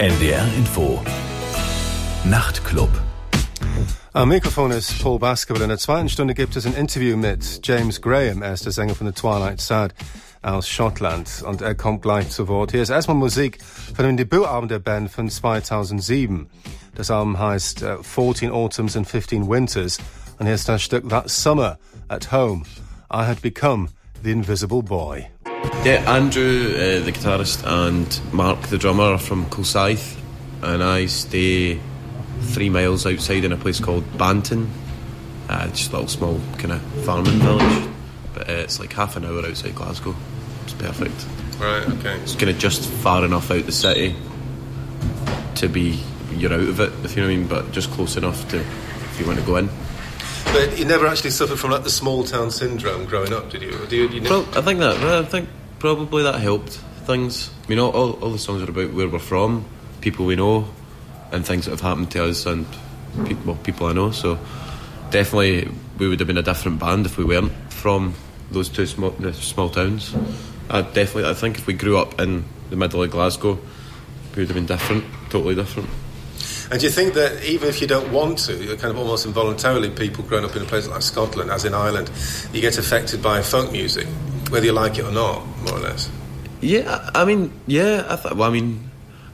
NDR Info. Nachtclub. Am Mikrofon ist Paul Baskerville. In der zweiten Stunde gibt es ein Interview mit James Graham. Er ist der Sänger von The Twilight Sad aus Schottland und er kommt gleich zu Wort. Hier ist erstmal Musik von dem Debütalbum der Band von 2007. Das Album heißt uh, 14 Autumns and 15 Winters und hier ist das Stück That Summer at Home. I had become the invisible boy. Yeah, Andrew, uh, the guitarist, and Mark, the drummer, are from Kilsyth, and I stay three miles outside in a place called Banton, uh, just a little small kind of farming village. But uh, it's like half an hour outside Glasgow. It's perfect. Right, okay. It's kind of just far enough out the city to be you're out of it, if you know what I mean, but just close enough to if you want to go in. But you never actually suffered from like the small town syndrome growing up, did you? Do you, you Well, I think that I think probably that helped things. I mean, all, all, all the songs are about where we're from, people we know, and things that have happened to us and people, people I know. So definitely, we would have been a different band if we weren't from those two small small towns. I definitely, I think if we grew up in the middle of Glasgow, we would have been different, totally different. And do you think that even if you don't want to, you're kind of almost involuntarily, people growing up in a place like Scotland, as in Ireland, you get affected by folk music, whether you like it or not, more or less? Yeah, I mean, yeah. I th- well, I mean,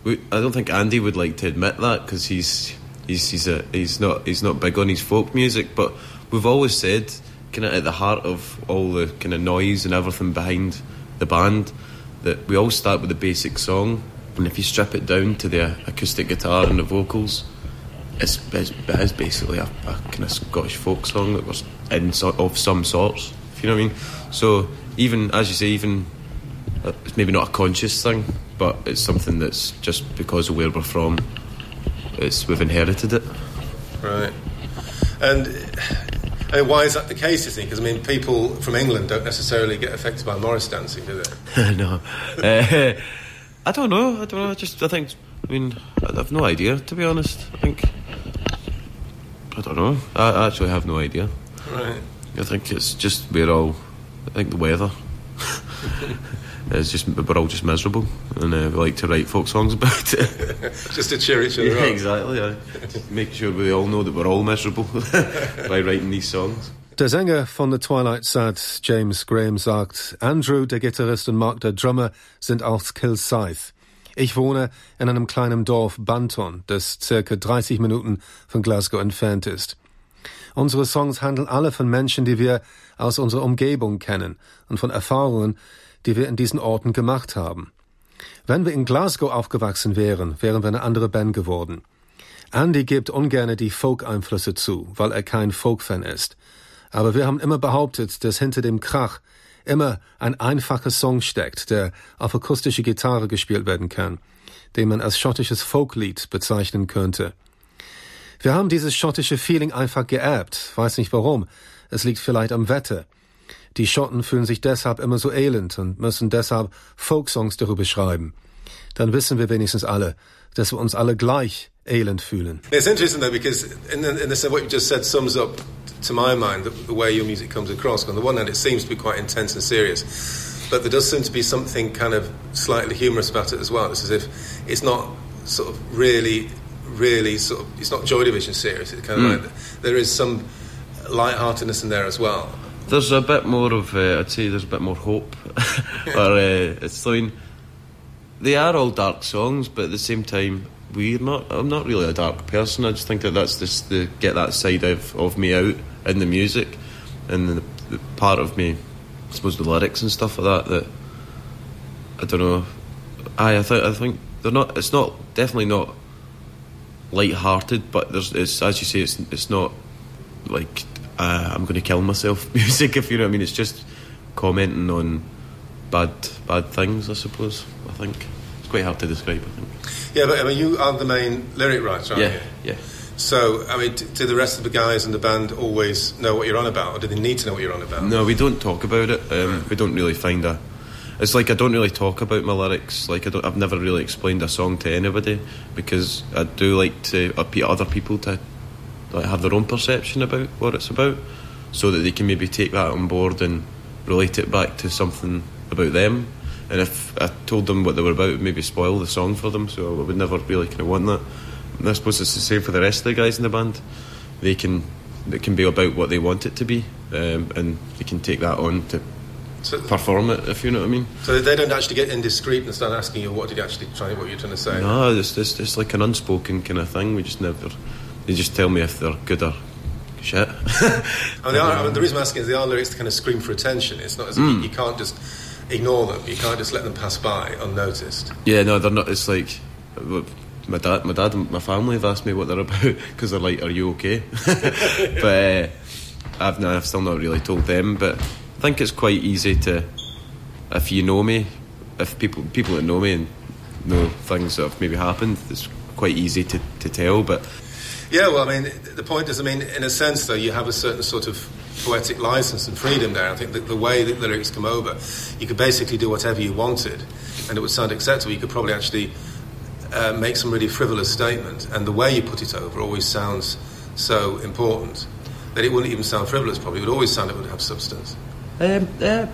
we, I don't think Andy would like to admit that because he's he's he's a he's not he's not big on his folk music. But we've always said, kind of at the heart of all the kind of noise and everything behind the band, that we all start with a basic song, and if you strip it down to the acoustic guitar and the vocals, it's, it's it is basically a, a kind of Scottish folk song that was in so, of some sorts. If you know what I mean. So even as you say, even uh, it's maybe not a conscious thing, but it's something that's just because of where we're from. It's we've inherited it. Right. And I mean, why is that the case, you think? Because, I mean, people from England don't necessarily get affected by Morris dancing, do they? no, uh, I don't know. I don't know. I just I think. I mean, I have no idea to be honest. I think. I don't know. I, I actually have no idea. Right. I think it's just we're all. I think the weather. It's just we're all just miserable, and uh, we like to write folk songs about it. Just to cheer each other Yeah, up. exactly. Yeah. Just make sure we all know that we're all miserable by writing these songs. Der Sänger von The Twilight Sad, James Graham, sagt, Andrew, der Gitarrist und Mark, der Drummer, sind aus Kilsyth. Ich wohne in einem kleinen Dorf Banton, das circa 30 Minuten von Glasgow entfernt ist. Unsere Songs handeln alle von Menschen, die wir aus unserer Umgebung kennen und von Erfahrungen, die wir in diesen Orten gemacht haben. Wenn wir in Glasgow aufgewachsen wären, wären wir eine andere Band geworden. Andy gibt ungerne die Folk-Einflüsse zu, weil er kein Folk-Fan ist. Aber wir haben immer behauptet, dass hinter dem Krach immer ein einfacher Song steckt, der auf akustische Gitarre gespielt werden kann, den man als schottisches Folklied bezeichnen könnte. Wir haben dieses schottische Feeling einfach geerbt, weiß nicht warum. Es liegt vielleicht am Wetter. Die Schotten fühlen sich deshalb immer so elend und müssen deshalb Folksongs darüber schreiben. Dann wissen wir wenigstens alle, dass wir uns alle gleich elend fühlen. It's interesting though because in in the, what you just said sums up to my mind the, the way your music comes across. On the one hand, it seems to be quite intense and serious, but there does seem to be something kind of slightly humorous about it as well. It's as if it's not sort of really, really sort of it's not Joy Division serious. It's kind of like there is some lightheartedness in there as well. There's a bit more of, uh, I'd say, there's a bit more hope. or uh, it's I mean, they are all dark songs, but at the same time, we're not. I'm not really a dark person. I just think that that's just the get that side of, of me out in the music, and the, the part of me, I suppose, the lyrics and stuff like that. That I don't know. I I, th- I think they're not. It's not definitely not light-hearted, but there's it's as you say, it's it's not like uh, I'm going to kill myself music. If you know what I mean, it's just commenting on bad bad things. I suppose. I think it's quite hard to describe. I think. Yeah, but I mean, you are the main lyric writer, aren't Yeah, you? yeah. So, I mean, do the rest of the guys in the band always know what you're on about, or do they need to know what you're on about? No, we don't talk about it. Um, we don't really find a. It's like I don't really talk about my lyrics. Like I don't, I've never really explained a song to anybody because I do like to upbeat other people to like have their own perception about what it's about, so that they can maybe take that on board and relate it back to something about them. And if I told them what they were about, it would maybe spoil the song for them. So I would never really kind of want that. And I suppose it's the same for the rest of the guys in the band. They can it can be about what they want it to be, um, and they can take that on to so perform it, if you know what I mean. So they don't actually get indiscreet and start asking you what did you actually try, what you're trying to say. No, it's, it's, it's like an unspoken kind of thing. We just never. They just tell me if they're good or shit. I mean, are, I mean, the reason I'm asking is the are lyrics to kind of scream for attention. It's not as mm. you can't just ignore them. You can't just let them pass by unnoticed. Yeah, no, they're not. It's like my dad, my dad, and my family have asked me what they're about because they're like, "Are you okay?" but uh, I've no, I've still not really told them. But I think it's quite easy to, if you know me, if people people that know me and know things that have maybe happened, it's quite easy to, to tell. But yeah, well, I mean, the point is, I mean, in a sense, though, you have a certain sort of poetic license and freedom there. I think that the way that the lyrics come over, you could basically do whatever you wanted, and it would sound acceptable. You could probably actually uh, make some really frivolous statement, and the way you put it over always sounds so important that it wouldn't even sound frivolous. Probably it would always sound it would have substance. Um, uh,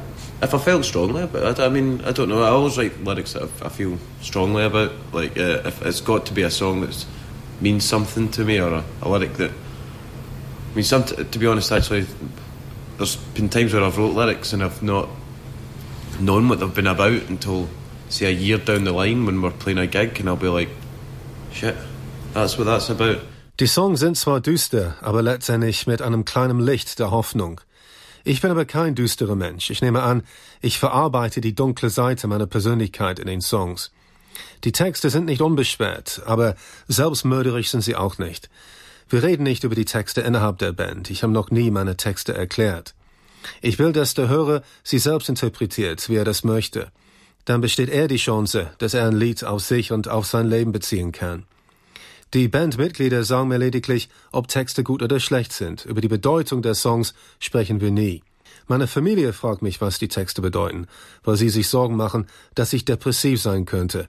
if I felt strongly about it, I mean, I don't know. I always write lyrics that I feel strongly about. Like, uh, if it's got to be a song that means something to me, or a, a lyric that. I mean, some, to be honest, actually, there's been times where I've wrote lyrics and I've not known what they've been about until say a year down the line when we're playing a gig and I'll be like, shit, that's what that's about. Die Songs sind zwar düster, aber letztendlich mit einem kleinen Licht der Hoffnung. Ich bin aber kein düsterer Mensch. Ich nehme an, ich verarbeite die dunkle Seite meiner Persönlichkeit in den Songs. Die Texte sind nicht unbeschwert, aber selbstmörderisch sind sie auch nicht. Wir reden nicht über die Texte innerhalb der Band. Ich habe noch nie meine Texte erklärt. Ich will, dass der Hörer sie selbst interpretiert, wie er das möchte dann besteht er die Chance, dass er ein Lied auf sich und auf sein Leben beziehen kann. Die Bandmitglieder sagen mir lediglich, ob Texte gut oder schlecht sind. Über die Bedeutung der Songs sprechen wir nie. Meine Familie fragt mich, was die Texte bedeuten, weil sie sich Sorgen machen, dass ich depressiv sein könnte.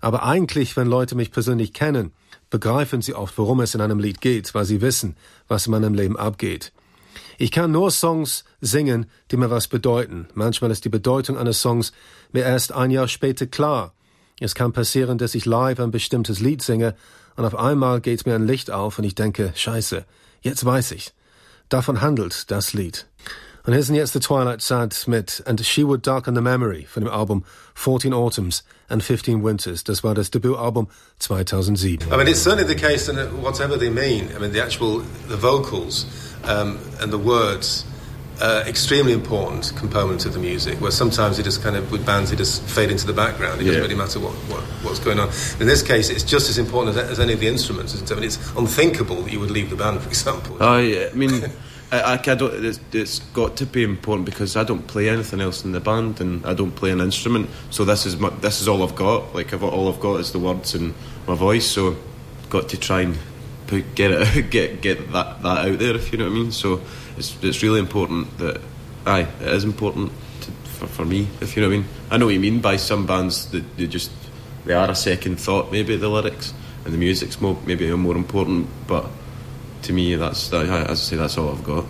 Aber eigentlich, wenn Leute mich persönlich kennen, begreifen sie oft, worum es in einem Lied geht, weil sie wissen, was in meinem Leben abgeht. Ich kann nur Songs singen, die mir was bedeuten. Manchmal ist die Bedeutung eines Songs mir erst ein Jahr später klar. Es kann passieren, dass ich live ein bestimmtes Lied singe und auf einmal geht mir ein Licht auf und ich denke, scheiße, jetzt weiß ich. Davon handelt das Lied. Hier sind jetzt The Twilight Sad mit And She Would Darken the Memory von dem Album 14 Autumns and 15 Winters. Das war das Debütalbum 2007. I mean, it's certainly the case that whatever they mean, I mean, the actual, the vocals um, and the words uh, extremely important component of the music, where sometimes it just kind of, with bands, it just fade into the background. It yeah. doesn't really matter what, what, what's going on. In this case, it's just as important as, as any of the instruments. I mean, it's unthinkable that you would leave the band, for example. Oh, yeah. I mean, I, I, don't, it's, it's got to be important because I don't play anything else in the band and I don't play an instrument. So this is my, this is all I've got. Like, I've, all I've got is the words and my voice. So got to try and put, get it, get get that, that out there, if you know what I mean. So it's it's really important that, aye, it is important to, for, for me, if you know what I mean. I know what you mean by some bands that they just they are a second thought, maybe the lyrics and the music's more maybe more important, but to me, that's as I say, that's all I've got.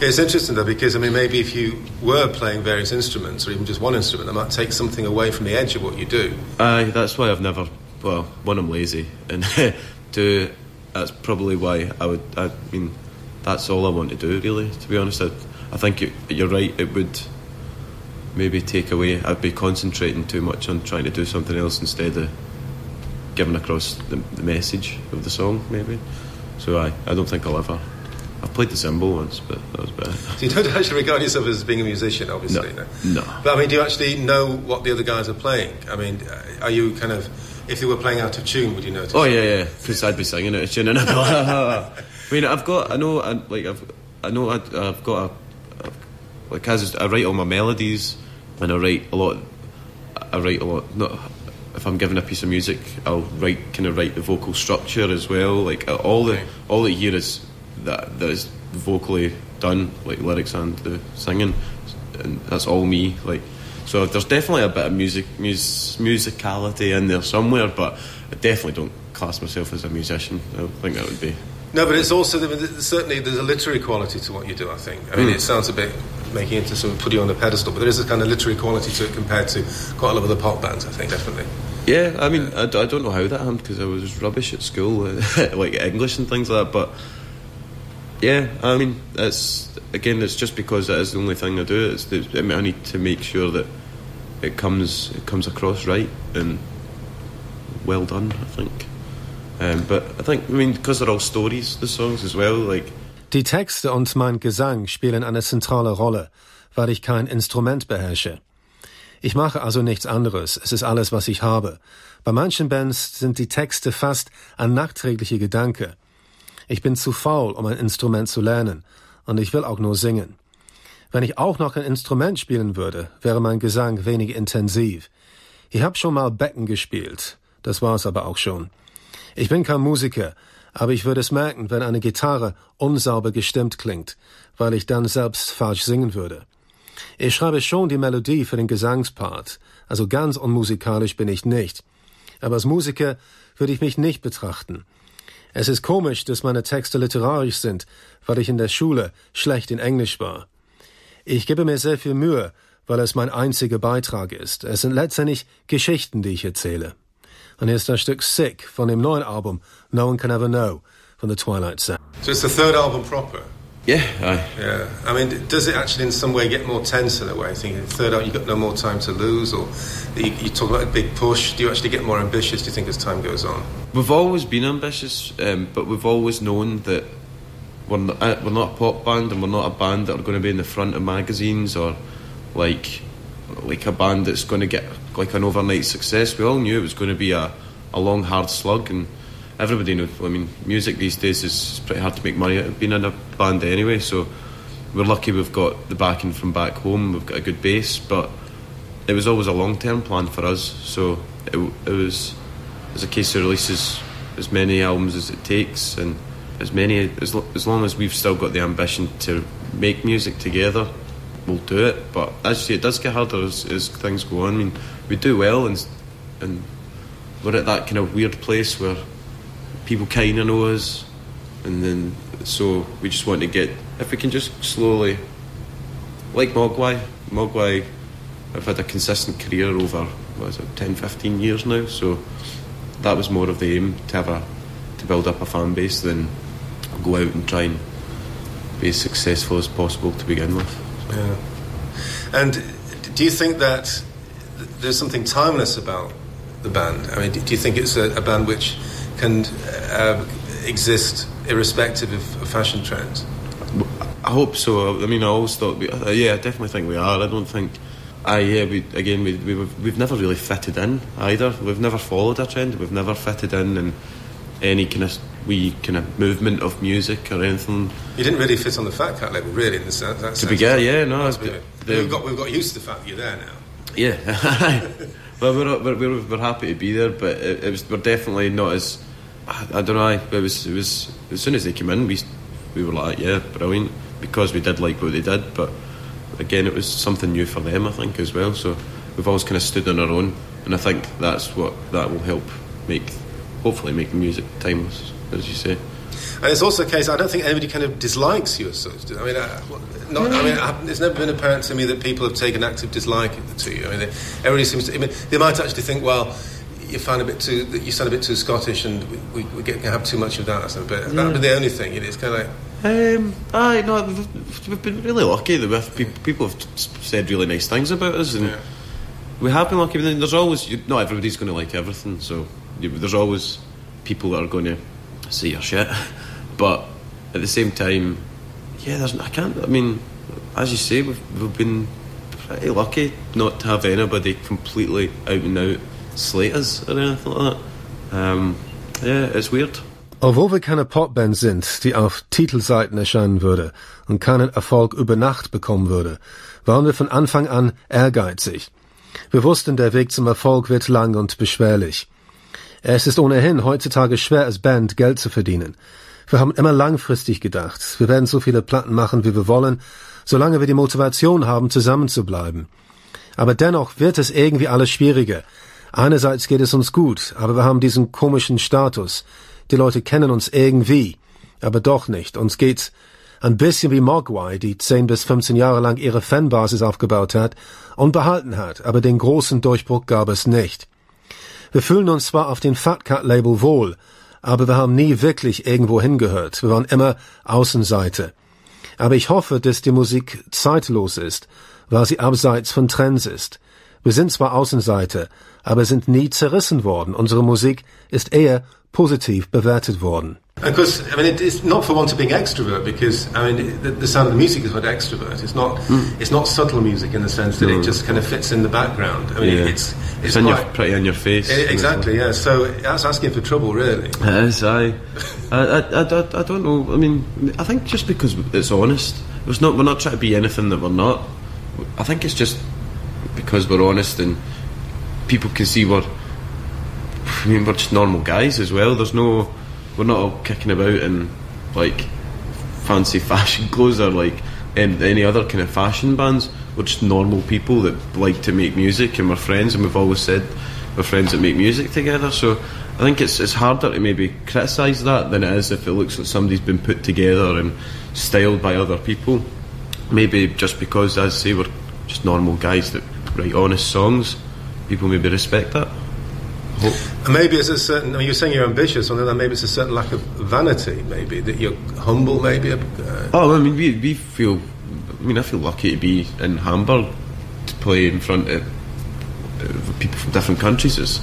It's interesting though because I mean maybe if you were playing various instruments or even just one instrument, that might take something away from the edge of what you do. Aye, that's why I've never. Well, one, I'm lazy, and two, that's probably why I would. I mean, that's all I want to do, really. To be honest, I, I think it, you're right. It would maybe take away. I'd be concentrating too much on trying to do something else instead of giving across the, the message of the song, maybe. So I, I don't think I'll ever. I've played the cymbal once, but that was bad. So you don't actually regard yourself as being a musician, obviously. No, no. But I mean, do you actually know what the other guys are playing? I mean, uh, are you kind of if they were playing out of tune, would you notice? Oh yeah, yeah, because I'd be singing out of tune, and I'd I mean, I've got, I know, I, like I've, I know, I, have got a, like as I write all my melodies, and I write a lot. I write a lot. Not if I'm given a piece of music, I'll write kind of write the vocal structure as well. Like uh, all the all that you hear is that that is vocally done, like lyrics and the singing, and that's all me. Like so there's definitely a bit of music, mus- musicality in there somewhere, but I definitely don't class myself as a musician. I don't think that would be. No, but it's also certainly there's a literary quality to what you do. I think. I mean, mm. it sounds a bit making it to sort of put you on the pedestal. But there is a kind of literary quality to it compared to quite a lot of the pop bands, I think, definitely. Yeah, I mean, I, I don't know how that happened because I was rubbish at school, like English and things like that. But yeah, I mean, it's again, it's just because that is the only thing I do. It's the, I, mean, I need to make sure that it comes it comes across right and well done. I think. Um, but I think, I mean, because they're all stories, the songs as well, like. Die Texte und mein Gesang spielen eine zentrale Rolle, weil ich kein Instrument beherrsche. Ich mache also nichts anderes, es ist alles, was ich habe. Bei manchen Bands sind die Texte fast ein nachträglicher Gedanke. Ich bin zu faul, um ein Instrument zu lernen, und ich will auch nur singen. Wenn ich auch noch ein Instrument spielen würde, wäre mein Gesang wenig intensiv. Ich habe schon mal Becken gespielt, das war's aber auch schon. Ich bin kein Musiker, aber ich würde es merken, wenn eine Gitarre unsauber gestimmt klingt, weil ich dann selbst falsch singen würde. Ich schreibe schon die Melodie für den Gesangspart, also ganz unmusikalisch bin ich nicht. Aber als Musiker würde ich mich nicht betrachten. Es ist komisch, dass meine Texte literarisch sind, weil ich in der Schule schlecht in Englisch war. Ich gebe mir sehr viel Mühe, weil es mein einziger Beitrag ist. Es sind letztendlich Geschichten, die ich erzähle. Und here's ist das Stück Sick von dem neuen Album No One Can Ever Know from The Twilight Zone. So it's the third album proper? Yeah, aye. Yeah. I mean, does it actually in some way get more tense in a way? Thinking third album, you've got no more time to lose, or you, you, talk about a big push. Do you actually get more ambitious, do you think, as time goes on? We've always been ambitious, um, but we've always known that we're not, uh, we're not a pop band and we're not a band that are going to be in the front of magazines or like like a band that's going to get like an overnight success. We all knew it was going to be a, a long, hard slug, and everybody knew. I mean, music these days is pretty hard to make money out of being in a band anyway. So we're lucky we've got the backing from back home. We've got a good base, but it was always a long term plan for us. So it, it was as a case of releases as many albums as it takes, and as many as, as long as we've still got the ambition to make music together we'll do it. But as you say, it does get harder as, as things go on. I mean, we do well, and and we're at that kind of weird place where people kind of know us, and then so we just want to get if we can just slowly, like Mogwai, Mogwai, I've had a consistent career over what is it 10, 15 years now. So that was more of the aim to have a to build up a fan base than go out and try and be as successful as possible to begin with. Yeah. And do you think that there's something timeless about the band? I mean, do you think it's a, a band which can uh, exist irrespective of, of, fashion trends? I hope so. I mean, I always thought, we, uh, yeah, I definitely think we are. I don't think. I yeah, we again we, we we've never really fitted in either. We've never followed a trend. We've never fitted in in any kind of wee kind of movement of music or anything. You didn't really fit on the Fat Cat label, really, in the sense. That to begin, yeah, no. The, we've got we've got used to the fact that you're there now. Yeah, well, we're, we're, we're happy to be there, but it, it was we're definitely not as I, I don't know. It was it was as soon as they came in, we we were like, yeah, brilliant, because we did like what they did, but again, it was something new for them, I think, as well. So we've always kind of stood on our own, and I think that's what that will help make, hopefully, make music timeless as you say. And it's also a case. I don't think anybody kind of dislikes you as such. I mean, uh, not, I mean, I, it's never been apparent to me that people have taken active dislike to you. I mean, they, everybody seems to. I mean, they might actually think, well, you find a bit too. You sound a bit too Scottish, and we, we get, have too much of that. Or. But yeah. that'd be the only thing. It's kind of like. Um, I no, we've, we've been really lucky that people have said really nice things about us, and yeah. we have been lucky. There's always not everybody's going to like everything, so there's always people that are going to say your shit. But at the same time, yeah, there's I can't. I mean, as you say, we've, we've been pretty lucky not to have anybody completely out and out slate us or anything like that. Um, yeah, it's weird. Obwohl wir keine Popband sind, die auf Titelseiten erscheinen würde und keinen Erfolg über Nacht bekommen würde, waren wir von Anfang an ehrgeizig. Wir wussten, der Weg zum Erfolg wird lang und beschwerlich. Es ist ohnehin heutzutage schwer, als Band Geld zu verdienen. Wir haben immer langfristig gedacht. Wir werden so viele Platten machen, wie wir wollen, solange wir die Motivation haben, zusammenzubleiben. Aber dennoch wird es irgendwie alles schwieriger. Einerseits geht es uns gut, aber wir haben diesen komischen Status. Die Leute kennen uns irgendwie, aber doch nicht. Uns geht's Ein bisschen wie Mogwai, die 10 bis 15 Jahre lang ihre Fanbasis aufgebaut hat und behalten hat, aber den großen Durchbruch gab es nicht. Wir fühlen uns zwar auf dem Fat Cat Label wohl, aber wir haben nie wirklich irgendwo hingehört. Wir waren immer Außenseite. Aber ich hoffe, dass die Musik zeitlos ist, weil sie abseits von Trends ist. Wir sind zwar Außenseite, aber sind nie zerrissen worden. Unsere Musik ist eher positiv bewertet worden. Because I mean, it, it's not for want of being extrovert. Because I mean, the, the sound of the music is what extrovert. It's not. Mm. It's not subtle music in the sense that no. it just kind of fits in the background. I mean, yeah. it's it's, it's quite, your, pretty in your face. It, exactly. Yeah. So that's asking for trouble, really. It is. I, I, I, I, I don't know. I mean, I think just because it's honest. It's not. We're not trying to be anything that we're not. I think it's just because we're honest and people can see we're. I mean, we're just normal guys as well. There's no we're not all kicking about in like fancy fashion clothes or like any other kind of fashion bands. We're just normal people that like to make music and we're friends and we've always said we're friends that make music together. So I think it's it's harder to maybe criticise that than it is if it looks like somebody's been put together and styled by other people. Maybe just because, as I say, we're just normal guys that write honest songs, people maybe respect that. Maybe it's a certain. I mean, you're saying you're ambitious, on the maybe it's a certain lack of vanity. Maybe that you're humble. Maybe. Uh, oh, I mean, we we feel. I mean, I feel lucky to be in Hamburg to play in front of people from different countries. It's,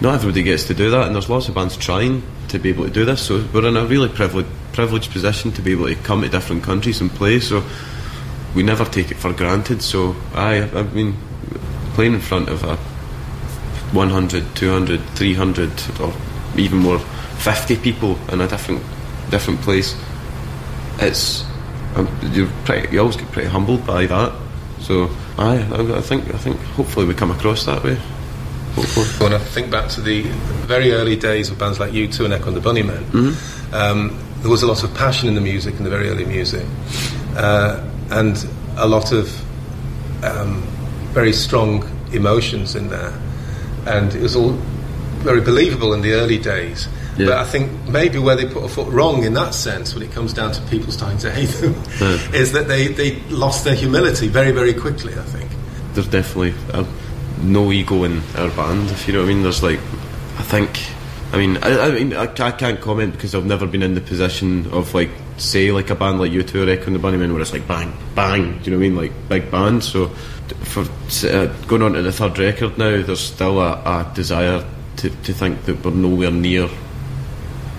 not everybody gets to do that, and there's lots of bands trying to be able to do this. So we're in a really privileged privileged position to be able to come to different countries and play. So we never take it for granted. So I, I mean, playing in front of a 100, 200, 300, or even more, 50 people in a different different place. It's um, you're pretty, you always get pretty humbled by that. So I, I think I think hopefully we come across that way. Hopefully. When I think back to the very early days of bands like U2 and Echo and the Bunnymen, mm-hmm. um, there was a lot of passion in the music, in the very early music, uh, and a lot of um, very strong emotions in there and it was all very believable in the early days. Yeah. But I think maybe where they put a foot wrong in that sense, when it comes down to people starting to hate them, yeah. is that they, they lost their humility very, very quickly, I think. There's definitely uh, no ego in our band, if you know what I mean. There's like, I think, I mean, I, I mean, I, I, can't comment because I've never been in the position of like, say, like a band like U2 or Echo and the Bunnymen, where it's like bang, bang, do you know what I mean? Like big band. So for uh, going on to the third record now, there's still a, a desire to, to think that we're nowhere near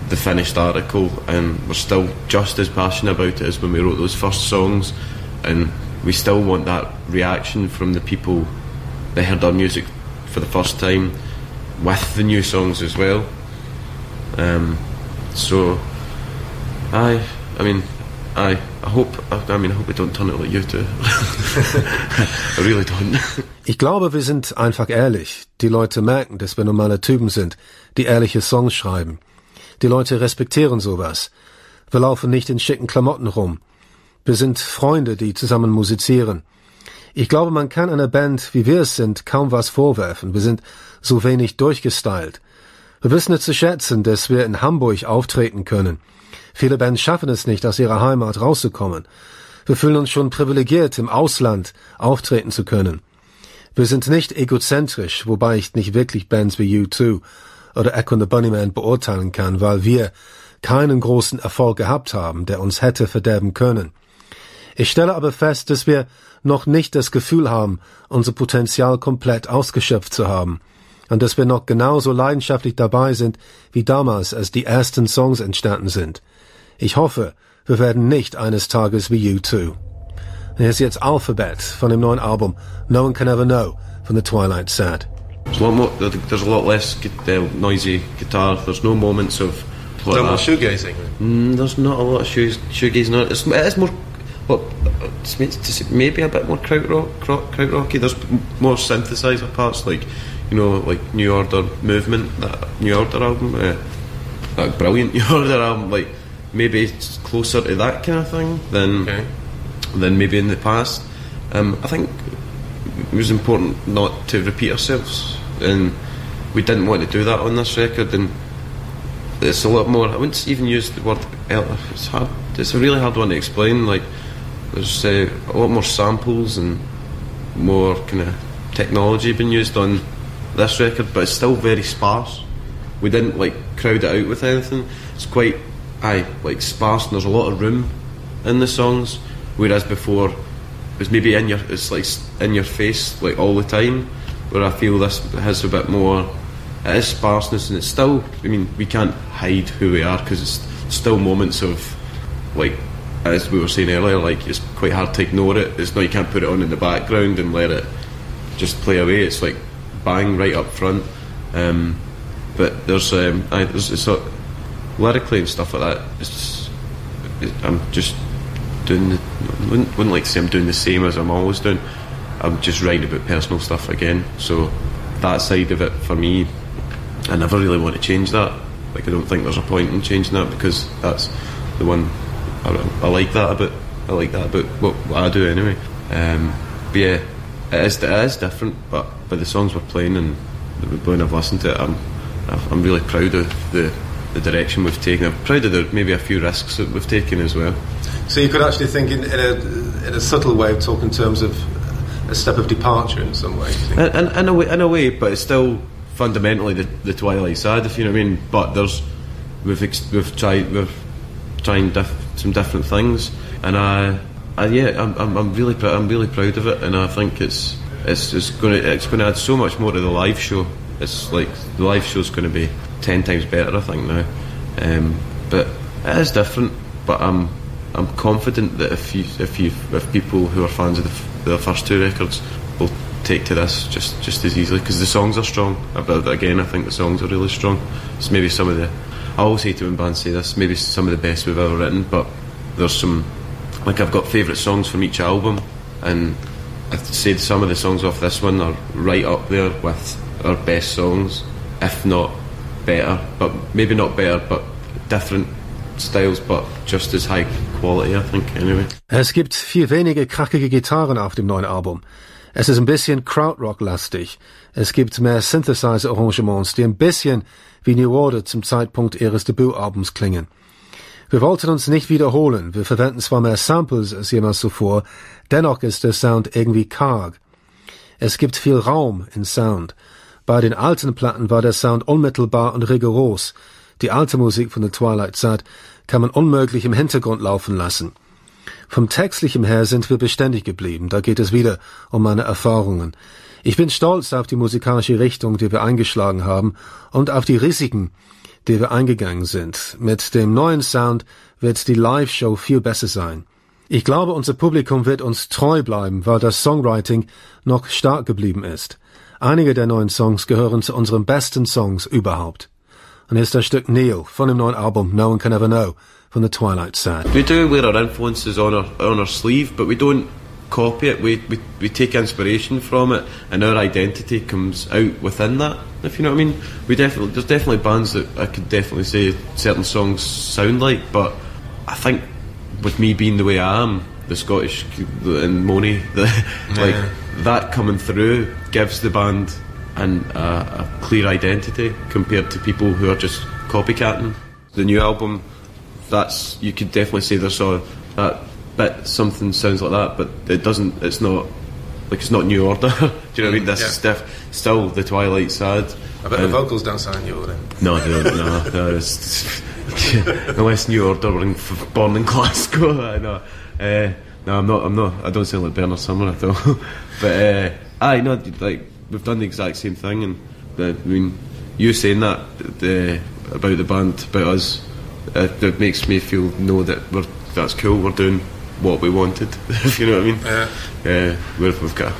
the finished article, and we're still just as passionate about it as when we wrote those first songs, and we still want that reaction from the people that heard our music for the first time with the new songs as well. Um, so, I, I mean, I, I hope, I mean, I hope we don't turn it you do. I really don't. Ich glaube, wir sind einfach ehrlich. Die Leute merken, dass wir normale Typen sind, die ehrliche Songs schreiben. Die Leute respektieren sowas. Wir laufen nicht in schicken Klamotten rum. Wir sind Freunde, die zusammen musizieren. Ich glaube, man kann einer Band, wie wir es sind, kaum was vorwerfen. Wir sind so wenig durchgestylt. Wir wissen es zu schätzen, dass wir in Hamburg auftreten können. Viele Bands schaffen es nicht, aus ihrer Heimat rauszukommen. Wir fühlen uns schon privilegiert, im Ausland auftreten zu können. Wir sind nicht egozentrisch, wobei ich nicht wirklich Bands wie U2 oder Echo and the Bunnyman beurteilen kann, weil wir keinen großen Erfolg gehabt haben, der uns hätte verderben können. Ich stelle aber fest, dass wir noch nicht das Gefühl haben, unser Potenzial komplett ausgeschöpft zu haben und dass wir noch genauso leidenschaftlich dabei sind wie damals, als die ersten Songs entstanden sind. Ich hoffe, wir werden nicht eines Tages wie U2. Hier ist jetzt Alphabet von dem neuen Album No One Can Ever Know von The Twilight Sad. There's a lot, more, there's a lot less uh, noisy guitar. There's no moments of. Like no more shoegazing. Mm, there's not a lot of shoe, shoegazing. It's, it is more. Well, it's maybe a bit more krautrock, krautrocky. There's more synthesizer parts, like you know, like New Order movement, that New Order album, uh, that brilliant New Order album. Like maybe it's closer to that kind of thing than okay. than maybe in the past. Um, I think it was important not to repeat ourselves, and we didn't want to do that on this record. And it's a lot more. I wouldn't even use the word. It's hard. It's a really hard one to explain. Like there's uh, a lot more samples and more kind of technology being used on this record, but it's still very sparse. We didn't like crowd it out with anything. It's quite, aye, like sparse, and there's a lot of room in the songs. Whereas before, it was maybe in your, it's like in your face, like all the time. Where I feel this has a bit more. It is sparseness, and it's still. I mean, we can't hide who we are because it's still moments of, like, as we were saying earlier, like it's quite hard to ignore it. It's not you can't put it on in the background and let it just play away. It's like bang right up front. Um, but there's, um, I, there's it's a, lyrically and stuff like that. It's it, I'm just doing. The, wouldn't, wouldn't like to say I'm doing the same as I'm always doing. I'm just writing about personal stuff again. So that side of it for me, I never really want to change that. Like I don't think there's a point in changing that because that's the one I, I like that about. I like that about what, what I do anyway. Um, but yeah, it is, it is different. But but the songs we're playing and when I've listened to it, I'm I'm really proud of the the direction we've taken. I'm proud of the, maybe a few risks that we've taken as well. So you could actually think in, in a in a subtle way of talk in terms of a step of departure in some way. In, in, in, a way, in a way, but it's still fundamentally the, the Twilight Sad, if you know what I mean. But there's we've ex- we've tried we've trying diff- some different things, and I, I yeah, I'm, I'm, I'm really pr- I'm really proud of it, and I think it's it's it's going to it's going to add so much more to the live show. It's like the live show's going to be ten times better, I think now. Um, but it is different. But I'm I'm confident that if you if you if people who are fans of the, f- the first two records will take to this just just as easily because the songs are strong. But again, I think the songs are really strong. It's maybe some of the I always say to when bands say this, maybe some of the best we've ever written. But there's some like I've got favourite songs from each album, and I'd say some of the songs off this one are right up there with our best songs, if not better. But maybe not better, but different styles, but just as high quality, I think, anyway. Es gibt viel wenige krackige Gitarren auf dem neuen Album. Es ist ein bisschen Krautrock-lastig. Es gibt mehr Synthesizer-Arrangements, die ein bisschen wie New Order zum Zeitpunkt ihres Debütalbums klingen. Wir wollten uns nicht wiederholen. Wir verwenden zwar mehr Samples als jemals zuvor, dennoch ist der Sound irgendwie karg. Es gibt viel Raum in Sound. Bei den alten Platten war der Sound unmittelbar und rigoros. Die alte Musik von der Twilight Zeit kann man unmöglich im Hintergrund laufen lassen. Vom Textlichen her sind wir beständig geblieben. Da geht es wieder um meine Erfahrungen. Ich bin stolz auf die musikalische Richtung, die wir eingeschlagen haben und auf die Risiken, die wir eingegangen sind. Mit dem neuen Sound wird die Live-Show viel besser sein. Ich glaube, unser Publikum wird uns treu bleiben, weil das Songwriting noch stark geblieben ist. Einige der neuen Songs gehören zu unseren besten Songs überhaupt. Und hier ist das Stück Neil von dem neuen Album No One Can Ever Know from the Twilight Side. We do wear our influences on our on our sleeve, but we don't copy it. We, we we take inspiration from it, and our identity comes out within that. If you know what I mean, we definitely there's definitely bands that I could definitely say certain songs sound like, but I think with me being the way I am, the Scottish and Moni, the, like that coming through gives the band an, uh, a clear identity compared to people who are just copycatting. The new album, that's you could definitely say there's a that bit something sounds like that, but it doesn't. It's not like it's not New Order. Do you know what I mean? This Yeah. is def- still the Twilight Sad. I bet the Um, vocals don't sound New Order. no, don't. No, no. It's, unless New Order were in, f- born in Glasgow. Know. Uh, no, I'm not. I'm not. I don't sound like Bernard Sumner at all. but uh, I know, like we've done the exact same thing, and uh, I mean, you saying that the, about the band, about us, uh, it makes me feel know that we're that's cool. We're doing what we wanted. if you know what I mean. Yeah. Uh, we've, we've got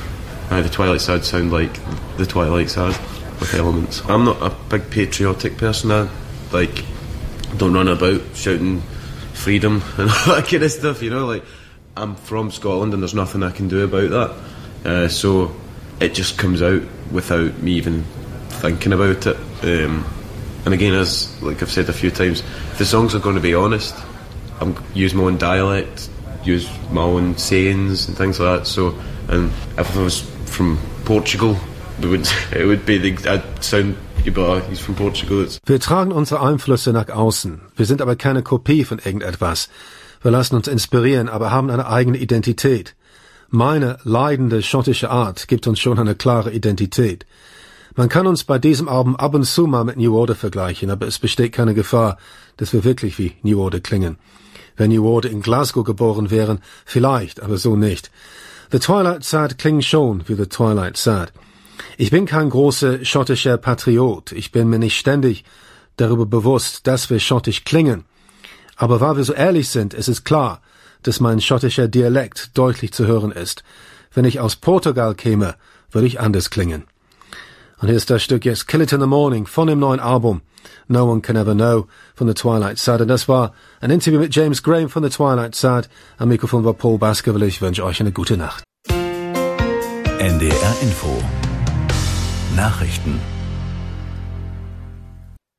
uh, the Twilight Sad sound like the Twilight Sad with elements. I'm not a big patriotic person. I like don't run about shouting freedom and all that kind of stuff. You know, like I'm from Scotland and there's nothing I can do about that. Uh, so it just comes out without me even thinking about it. Um, and again, as like I've said a few times, if the songs are going to be honest, I'm use my own dialect, use my own sayings and things like that. So, and if I was from Portugal, it would it would be the I'd sound Wir tragen unsere Einflüsse nach außen. Wir sind aber keine Kopie von irgendetwas. Wir lassen uns inspirieren, aber haben eine eigene Identität. Meine leidende schottische Art gibt uns schon eine klare Identität. Man kann uns bei diesem Album ab und zu mal mit New Order vergleichen, aber es besteht keine Gefahr, dass wir wirklich wie New Order klingen. Wenn Order in Glasgow geboren wären, vielleicht, aber so nicht. The Twilight Sad klingt schon wie The Twilight Sad. Ich bin kein großer schottischer Patriot. Ich bin mir nicht ständig darüber bewusst, dass wir schottisch klingen. Aber weil wir so ehrlich sind, ist es klar, dass mein schottischer Dialekt deutlich zu hören ist. Wenn ich aus Portugal käme, würde ich anders klingen. Und hier ist das Stück jetzt Kill It in the Morning von dem neuen Album No One Can Ever Know from The Twilight Sad. Und das war ein Interview mit James Graham von The Twilight Sad. Am Mikrofon war Paul Baskerville. Ich wünsche euch eine gute Nacht. NDR Info Nachrichten